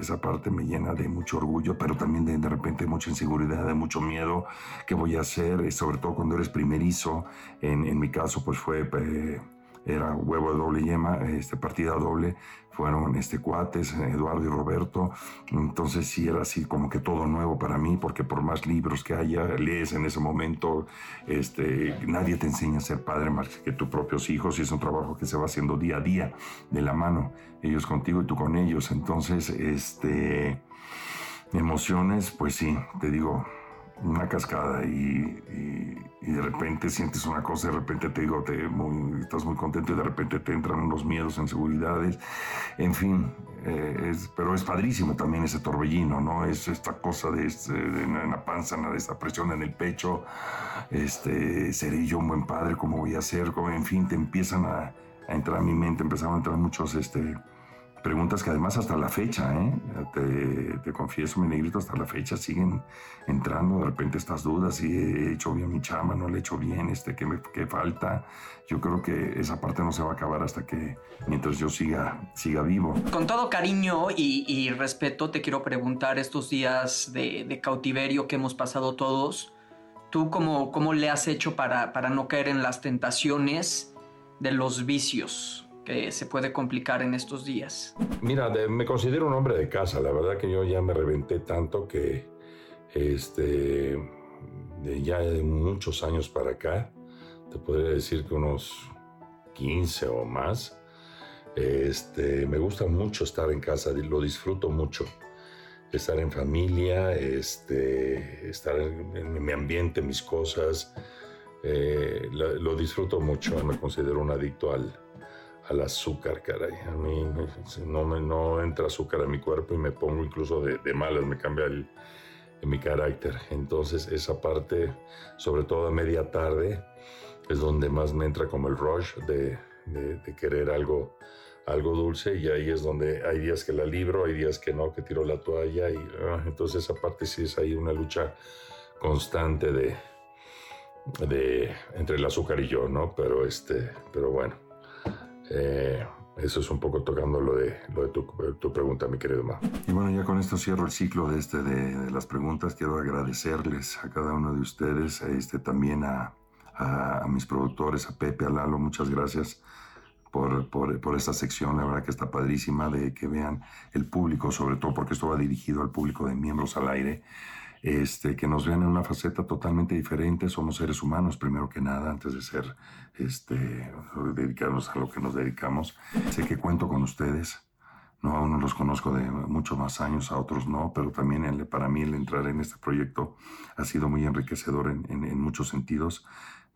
esa parte me llena de mucho orgullo, pero también de, de repente mucha inseguridad, de mucho miedo. ¿Qué voy a hacer? Sobre todo cuando eres primerizo. En, en mi caso, pues fue eh, era huevo de doble yema, este, partida doble, fueron este, cuates, Eduardo y Roberto, entonces sí era así como que todo nuevo para mí, porque por más libros que haya, lees en ese momento, este, nadie te enseña a ser padre más que tus propios hijos y es un trabajo que se va haciendo día a día, de la mano, ellos contigo y tú con ellos, entonces, este, emociones, pues sí, te digo, una cascada y, de repente sientes una cosa, de repente te digo, te estás muy contento y de repente te entran unos miedos, inseguridades, en fin, eh, pero es padrísimo también ese torbellino, ¿no? Es esta cosa de, en la panza, de esta presión en el pecho, este, seré yo un buen padre, ¿cómo voy a ser? en fin, te empiezan a, a entrar a mi mente, empezaron a entrar muchos, este, Preguntas que además hasta la fecha, ¿eh? te, te, confieso, mi negrito, hasta la fecha siguen entrando de repente estas dudas, si he hecho bien mi chama, no le he hecho bien, este, ¿qué, me, qué falta? Yo creo que esa parte no se va a acabar hasta que, mientras yo siga, siga vivo. Con todo cariño y, y respeto, te quiero preguntar estos días de, de, cautiverio que hemos pasado todos, ¿tú cómo, cómo le has hecho para, para no caer en las tentaciones de los vicios? Que se puede complicar en estos días? Mira, me considero un hombre de casa. La verdad que yo ya me reventé tanto que este, de ya de muchos años para acá, te podría decir que unos 15 o más, este, me gusta mucho estar en casa, lo disfruto mucho. Estar en familia, este, estar en, mi ambiente, mis cosas, eh, lo disfruto mucho. Me considero un adicto al, al azúcar, caray. A mí no, me, no entra azúcar a mi cuerpo y me pongo incluso de, malas, me cambia el, mi carácter. Entonces esa parte, sobre todo a media tarde, es donde más me entra como el rush de, de, querer algo, algo dulce y ahí es donde hay días que la libro, hay días que no, que tiro la toalla y ah, entonces esa parte sí es ahí una lucha constante de, de entre el azúcar y yo, ¿no? Pero este, pero bueno. Eh, eso es un poco tocando lo de, lo de tu, pregunta, mi querido Ma. Y bueno, ya con esto cierro el ciclo de, este, de, las preguntas. Quiero agradecerles a cada uno de ustedes, este, también a, a, mis productores, a Pepe, a Lalo, muchas gracias por, por, por, esta sección. La verdad que está padrísima de que vean el público, sobre todo porque esto va dirigido al público de miembros al aire este, que nos vean en una faceta totalmente diferente. Somos seres humanos, primero que nada, antes de ser, este, dedicarnos a lo que nos dedicamos. Sé que cuento con ustedes. No, a unos los conozco de mucho más años, a otros no, pero también el- para mí el entrar en este proyecto ha sido muy enriquecedor en, en- en muchos sentidos.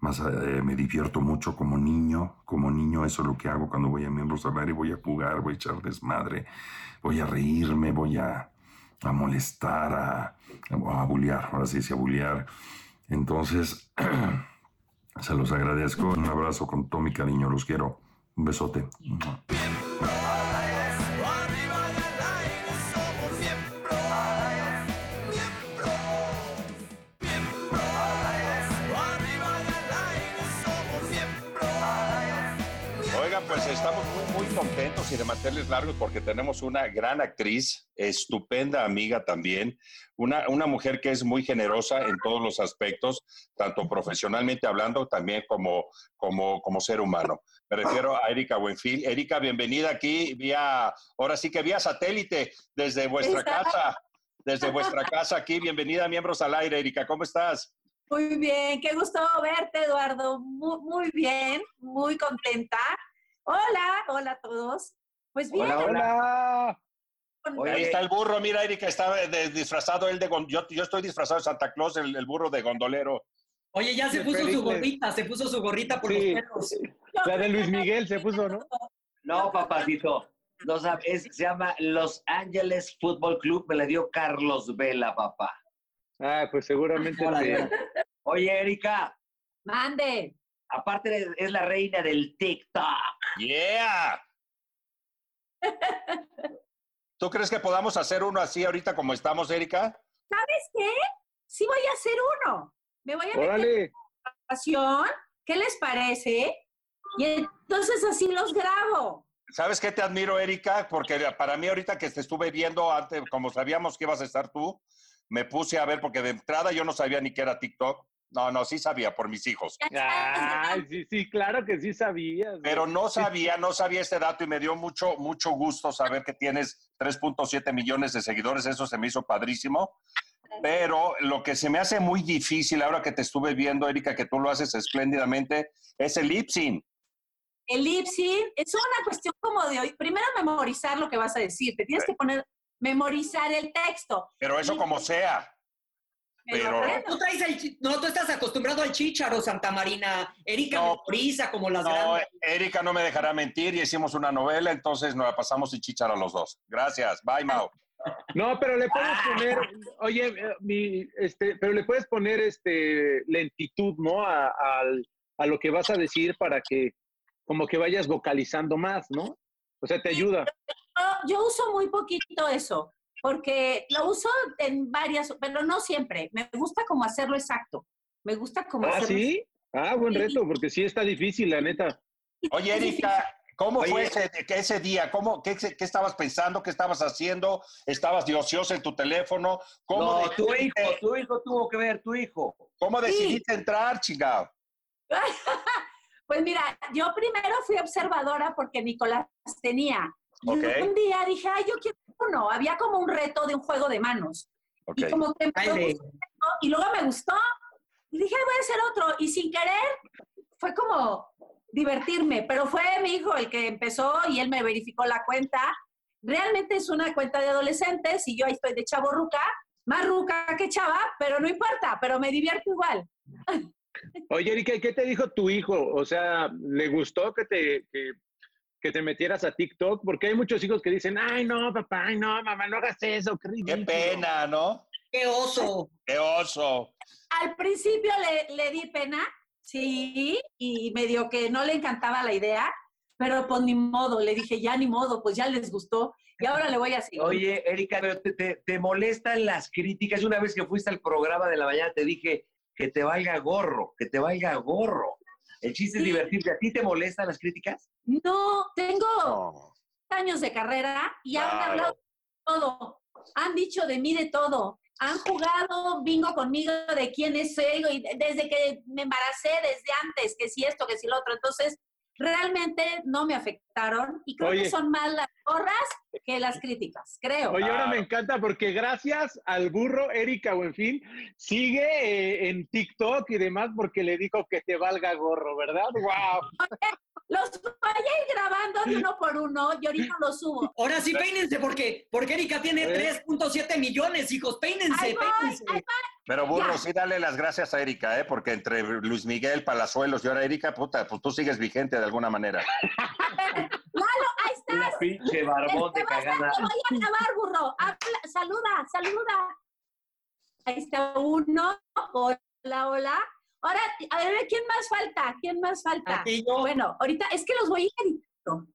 Más eh, me divierto mucho como niño, como niño eso es lo que hago cuando voy a Miembros al Aire, voy a jugar, voy a echar desmadre, voy a reírme, voy a, a molestar, a, a bullear, ahora sí, sí, a bullear. Entonces, se los agradezco, un abrazo con todo mi cariño, los quiero, un besote. Y de mantenerles largos porque tenemos una gran actriz, estupenda amiga también, una, una mujer que es muy generosa en todos los aspectos, tanto profesionalmente hablando, también como, como, como ser humano. Me refiero a Erika Buenfil. Erika, bienvenida aquí vía, ahora sí que vía satélite, desde vuestra casa, desde vuestra casa aquí. Bienvenida, miembros al aire. Erika, ¿cómo estás? Muy bien, qué gusto verte, Eduardo. Muy, muy bien, muy contenta. Hola, hola a todos. Pues bien. hola. Ahí está el burro, mira, Erika, está de- disfrazado él de... Yo, yo estoy disfrazado de Santa Claus, el, el burro de gondolero. Oye, ya se puso su gorrita, se puso su gorrita por Sí. los perros. La de Luis Miguel se puso, ¿no? No, papacito. No sabe, es- se llama Los Ángeles Fútbol Club. Me la dio Carlos Vela, papá. Ah, pues seguramente sí. Oye, Erika, Mande. aparte es la reina del TikTok. ¡Yeah! ¿Tú crees que podamos hacer uno así ahorita como estamos, Erika? ¿Sabes qué? Sí voy a hacer uno. Me voy a meter Órale. en grabación. ¿Qué les parece? Y entonces así los grabo. ¿Sabes qué te admiro, Erika? Porque para mí ahorita que te estuve viendo antes, como sabíamos que ibas a estar tú, me puse a ver porque de entrada yo no sabía ni qué era TikTok. No, no, sí sabía por mis hijos. Ay, sí, sí, claro que sí sabías. Pero no sabía, no sabía este dato y me dio mucho, mucho gusto saber que tienes 3.7 millones de seguidores. Eso se me hizo padrísimo. Pero lo que se me hace muy difícil ahora que te estuve viendo, Erika, que tú lo haces espléndidamente, es el lip sync. El lip sync es una cuestión como de hoy. Primero memorizar lo que vas a decir. Te tienes que poner, memorizar el texto. Pero eso como sea. Pero Tú traes el chi- no, tú estás acostumbrado al chícharo, Santa Marina. Erika No. memoriza como las no, grandes. Erika no me dejará mentir y hicimos una novela, entonces nos la pasamos sin chichar a los dos. Gracias. Bye, Mao. No, pero le puedes poner, oye, eh, mi, este, pero le puedes poner este lentitud, ¿no? A, lo que vas a decir para que como que vayas vocalizando más, ¿no? O sea, te ayuda. Yo, yo uso muy poquito eso, porque lo uso en varias, pero no siempre. Me gusta como hacerlo exacto. Me gusta como Ah, hacerlo sí. Ah, buen reto, porque sí está difícil, la neta. Oye, Erika, ¿cómo Oye. fue ese, día? ¿Cómo, qué, qué estabas pensando? ¿Qué estabas haciendo? ¿Estabas de ocioso en tu teléfono? ¿Cómo No, tu hijo, tu hijo tuvo que ver, tu hijo. ¿Cómo decidiste entrar, chingado? Pues mira, yo primero fui observadora porque Nicolás tenía. Y Ok. un día dije, ay, yo quiero uno. Había como un reto de un juego de manos. Y como que me gustó, y luego me gustó. Y dije, "Ay, voy a hacer otro. Y sin querer, fue como divertirme. Pero fue mi hijo el que empezó y él me verificó la cuenta. Realmente es una cuenta de adolescentes y yo ahí estoy de chavo ruca, más ruca que chava, pero no importa, pero me divierto igual. Oye, Erika, ¿y ¿qué te dijo tu hijo? O sea, ¿le gustó que te, que, que te metieras a TikTok? Porque hay muchos hijos que dicen, ay, no, papá, ay, no, mamá, no hagas eso, qué pena, ¿no? ¡Qué oso! Qué oso. Al principio le, le di pena, sí, y medio que no le encantaba la idea, pero pues ni modo, le dije, ya ni modo, pues ya les gustó, y ahora le voy a seguir. Oye, Erika, pero te, te- te molestan las críticas. Una vez que fuiste al programa de la mañana te dije que te valga gorro, que te valga gorro. El chiste es divertirte. ¿A ti te molestan las críticas? No, tengo No. años de carrera y han hablado de todo, han dicho de mí de todo, han jugado bingo conmigo de quién es soy y de- desde que me embaracé, desde antes, que si esto, que si lo otro, entonces realmente no me afectaron y creo Oye. que son más las porras que las críticas, creo. Oye, ahora me encanta porque gracias al burro Erika Buenfil sigue eh, en TikTok y demás porque le dijo que te valga gorro, ¿verdad? ¡Wow! Los voy a ir grabando de uno por uno y ahorita los subo. Ahora sí, peínense, porque, porque Erika tiene 3.7 millones, hijos. Peínense, Ahí voy, peínense. ahí Pero burro, Ya. sí dale las gracias a Erika, ¿eh? Porque entre Luis Miguel, Palazuelos y ahora Erika, puta, pues tú sigues vigente de alguna manera. estás. Pinche barbón de Te vas a- cagada. Te voy a grabar, burro. Habla- saluda, saluda. Ahí está uno. Hola, hola. Ahora, a ver, ¿quién más falta? ¿Quién más falta? Aquí yo. Bueno, ahorita, es que los voy a ir editando.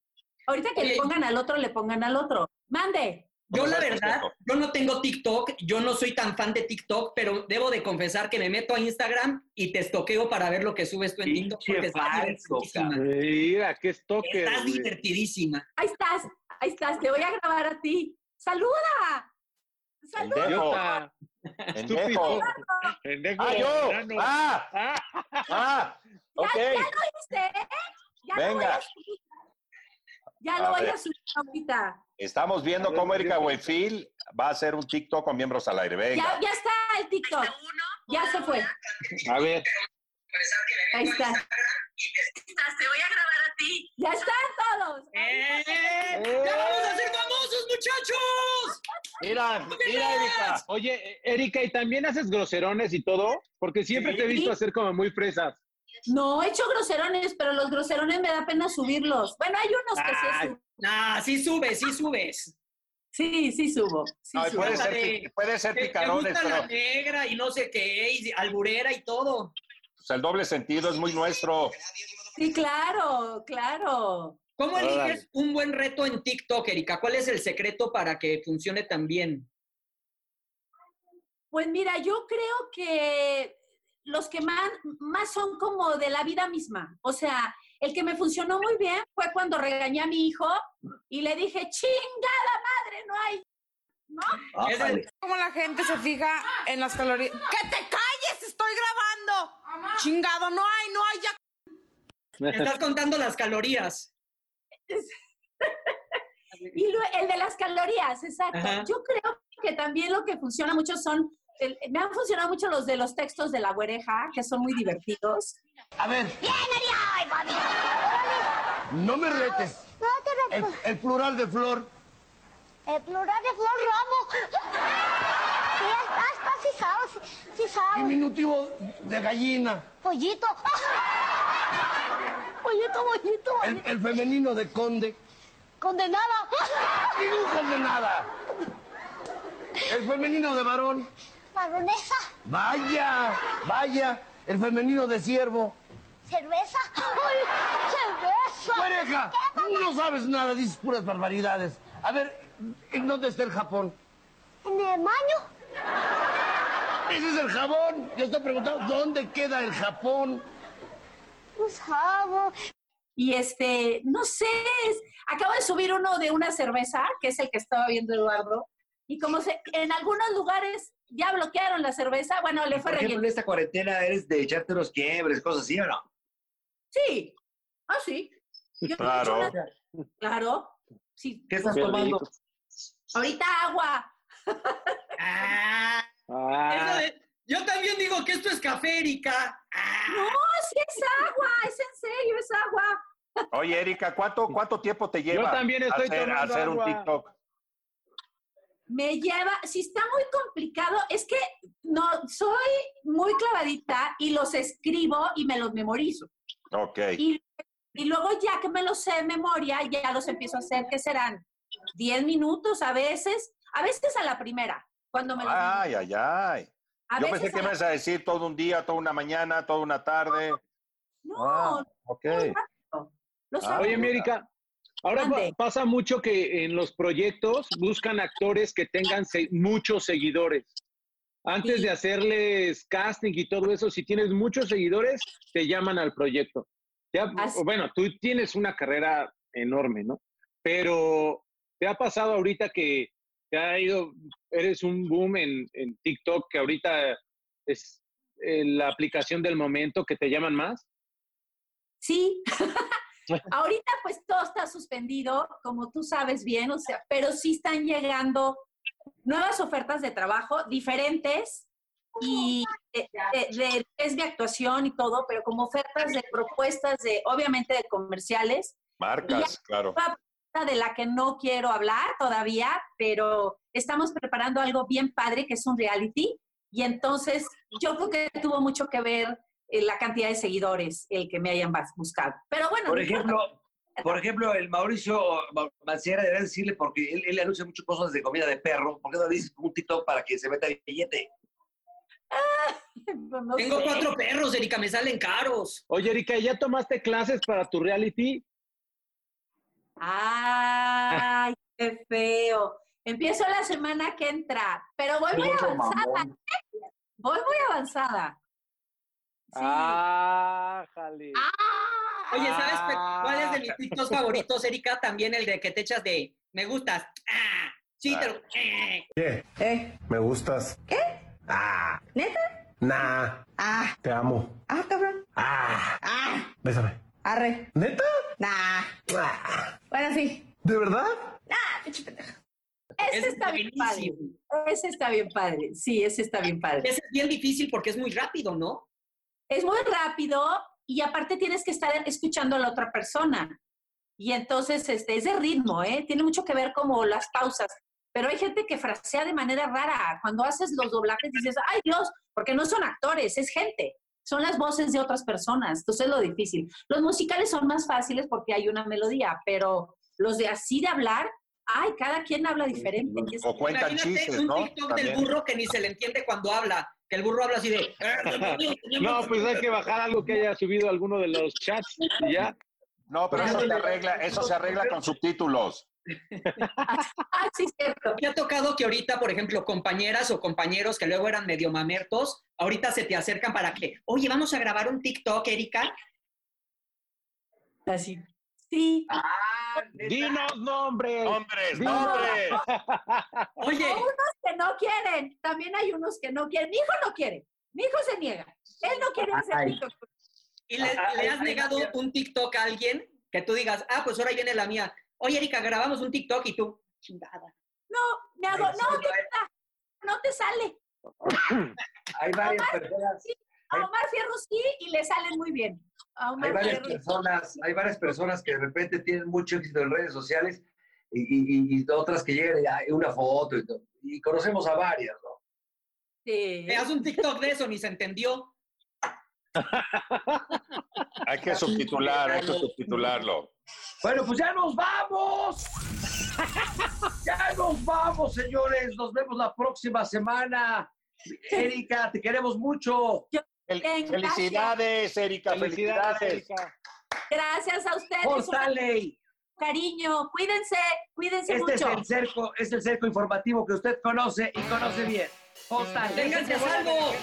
Ahorita que le pongan al otro, le pongan al otro. Mande. Yo la verdad, yo no tengo TikTok, yo no soy tan fan de TikTok, pero debo de confesar que me meto a Instagram y te estoqueo para ver lo que subes tú en TikTok. Porque estás falso, divertidísima. Mira, qué stalker. Estás güey. divertidísima. Ahí estás, ahí estás. Te voy a grabar a ti. ¡Saluda! ¡Saluda! Pendejo. Pendejo. ¡Ah, yo! enano. ¡Ah! ¡Ah! Ok. Ya, ya lo hice, ¿eh? Ya Venga. A. Ya A lo voy ver. a subir ahorita. Estamos viendo A ver, cómo Erika. Buenfil va a hacer un TikTok con miembros al aire. Ya, Venga. ya está el TikTok. Ya se fue. A ver, Ahí está. Te voy a grabar a ti. Ya están todos. ¡Eh! ¡Ya vamos a ser famosos, muchachos! mira, mira, Erika. Oye, eh, Erika, ¿y también haces groserones y todo? Porque siempre te he visto hacer como muy fresas. No, he hecho groserones, pero los groserones me da pena subirlos. Bueno, hay unos que sí subo. nah, sí subes, sí subes. Sí, sí subo. Sí Ay, subo. puede, ser, puede ser Te, te picarones, la negra y no sé qué, y alburera y todo. pues, el doble sentido es muy nuestro. Sí, claro, claro. ¿Cómo eliges un buen reto en TikTok, Erika? ¿Cuál es el secreto para que funcione tan bien? Pues mira, yo creo que los que más, más son como de la vida misma. O sea, el que me funcionó muy bien fue cuando regañé a mi hijo y le dije, chingada madre, no hay. ¿No? Es el- ¿Cómo la gente se fija en las calorías? ¡Que te calles! ¡Estoy grabando! ¡Chingado! No hay, no hay ya. estás contando las calorías. Y lo- el de las calorías, exacto. Ajá. Yo creo que también lo que funciona mucho son, el- me han funcionado mucho los de los textos de la güereja, que son muy divertidos. A ver. No me retes. No te El, recuerdo. el plural de flor. El plural de Flor Ramos. Sí, estás casi sabes. Sí sabes. Diminutivo de gallina. Pollito. Pollito, pollito. El, el femenino de conde. Condenada. Ningún de nada. El femenino de varón. Baronesa. Vaya, vaya. El femenino de siervo. Cerveza. Ay, cerveza. Pareja, no sabes nada, dices puras barbaridades. A ver, ¿en dónde está el Japón? En el baño. Ese es el jabón. Yo estoy preguntando, ¿dónde queda el Japón? Un sabor. Y este, no sé, es- acabo de subir uno de una cerveza, que es el que estaba viendo Eduardo, y como se, en algunos lugares ya bloquearon la cerveza, bueno, le fue Por ejemplo, relleno. en esta cuarentena eres de echarte unos quiebres, cosas así, ¿o no? Sí, ah, sí. Yo Claro. nada. Claro, sí. ¿Qué estás Qué tomando? rico. Ahorita agua. Ah, Ah, de- yo también digo que esto es café, Erika. Ah, No, sí es agua, es en serio, es agua. Oye, Erika, ¿cuánto, cuánto tiempo te lleva también estoy hacer, tomando hacer un agua. TikTok? Me lleva, si está muy complicado, es que no, soy muy clavadita y los escribo y me los memorizo. Ok. Y, y luego ya que me los sé de memoria, ya los empiezo a hacer, que serán 10 minutos a veces, a veces a la primera, cuando me los Ay, ay, ay. A Yo pensé que me ibas a decir todo un día, toda una mañana, toda una tarde. No, Ah, ok. los Ah. Oye, América, ahora pa- pasa mucho que en los proyectos buscan actores que tengan se- muchos seguidores. Antes Sí. de hacerles casting y todo eso, si tienes muchos seguidores, te llaman al proyecto. Ya, bueno, tú tienes una carrera enorme, ¿no? Pero ¿te ha pasado ahorita que te ha ido, eres un boom en, en TikTok, que ahorita es eh, la aplicación del momento que te llaman más? Sí. Ahorita pues todo está suspendido, como tú sabes bien, o sea, pero sí están llegando nuevas ofertas de trabajo diferentes y de, de- de- es mi actuación y todo, pero como ofertas de propuestas de, obviamente, de comerciales. Marcas, claro. De la que no quiero hablar todavía, pero estamos preparando algo bien padre que es un reality. Y entonces yo creo que tuvo mucho que ver eh, la cantidad de seguidores, el que me hayan buscado. Pero bueno, Por importa. ejemplo, por ejemplo, el Mauricio Manciera debe decirle, porque él, él anuncia muchas cosas de comida de perro, ¿por qué no le dices un TikTok para que se meta el billete? No Tengo sé. cuatro perros, Erika, me salen caros. Oye, Erika, ¿ya tomaste clases para tu reality? Ay, qué feo. Empiezo la semana que entra, pero voy muy avanzada. ¿eh? Voy muy avanzada. Ah, jale. Oye, ¿sabes Ah. cuál es de mis TikToks favoritos, Erika? También el de que te echas de me gustas. Ah, sí, te lo- eh. ¿Qué? ¿Eh? Me gustas. ¿Qué? Ah. ¿Neta? Nah. Ah. Te amo. Ah, cabrón. Ah. Ah, Bésame. arre. ¿Neta? Nah. Ah. Bueno, sí. ¿De verdad? Ah, pinche pendeja. Ese Es está bien padre. Ese está bien padre. Sí, ese está bien padre. Ese es bien difícil porque es muy rápido, ¿no? Es muy rápido y aparte tienes que estar escuchando a la otra persona. Y entonces este, es de ritmo, ¿eh? Tiene mucho que ver como las pausas. Pero hay gente que frasea de manera rara. Cuando haces los doblajes dices, ay Dios, porque no son actores, es gente. Son las voces de otras personas. Entonces es lo difícil. Los musicales son más fáciles porque hay una melodía, pero los de así de hablar, ay, cada quien habla diferente. y es- O cuentan Imagínate chistes, un ¿no? TikTok del burro que ni se le entiende cuando habla. Que el burro habla así de... No, pues hay que bajar algo que haya subido alguno de los chats y ya. No, pero eso se arregla, eso se arregla con subtítulos. Ah, sí, cierto. Me ha tocado que ahorita, por ejemplo, compañeras o compañeros que luego eran medio mamertos, ahorita se te acercan para que, oye, vamos a grabar un TikTok, Erika. Así. Sí. Dinos nombres. Nombres, Dinos. nombres. Oye, Hay unos que no quieren, también hay unos que no quieren. Mi hijo no quiere, mi hijo se niega. Él no quiere hacer Ay. TikTok. ¿y le, le has negado un TikTok a alguien que tú digas, ah, pues ahora viene la mía? Oye, Erika, grabamos un TikTok y tú, chingada. No, me hago, no, no te sale. Hay varias Omar, personas, sí, a Omar Fierro sí y le salen muy bien. Hay varias personas, hay varias personas que de repente tienen mucho éxito en redes sociales y, y- y- y otras que llegan y hay una foto y, todo. y conocemos a varias, ¿no? Sí. Me haz un TikTok de eso, ni se entendió. Hay que subtitular, hay que subtitularlo. Bueno, pues ya nos vamos. Ya nos vamos, señores. Nos vemos la próxima semana. Erika, te queremos mucho. Fel- Bien, Felicidades, Erika, Felicidades, felicidades. Erika. Gracias a ustedes. Cariño, cuídense, cuídense Este es mucho. el cerco, es el cerco informativo que usted conoce y conoce bien. Stanley. Vénganse a salvo.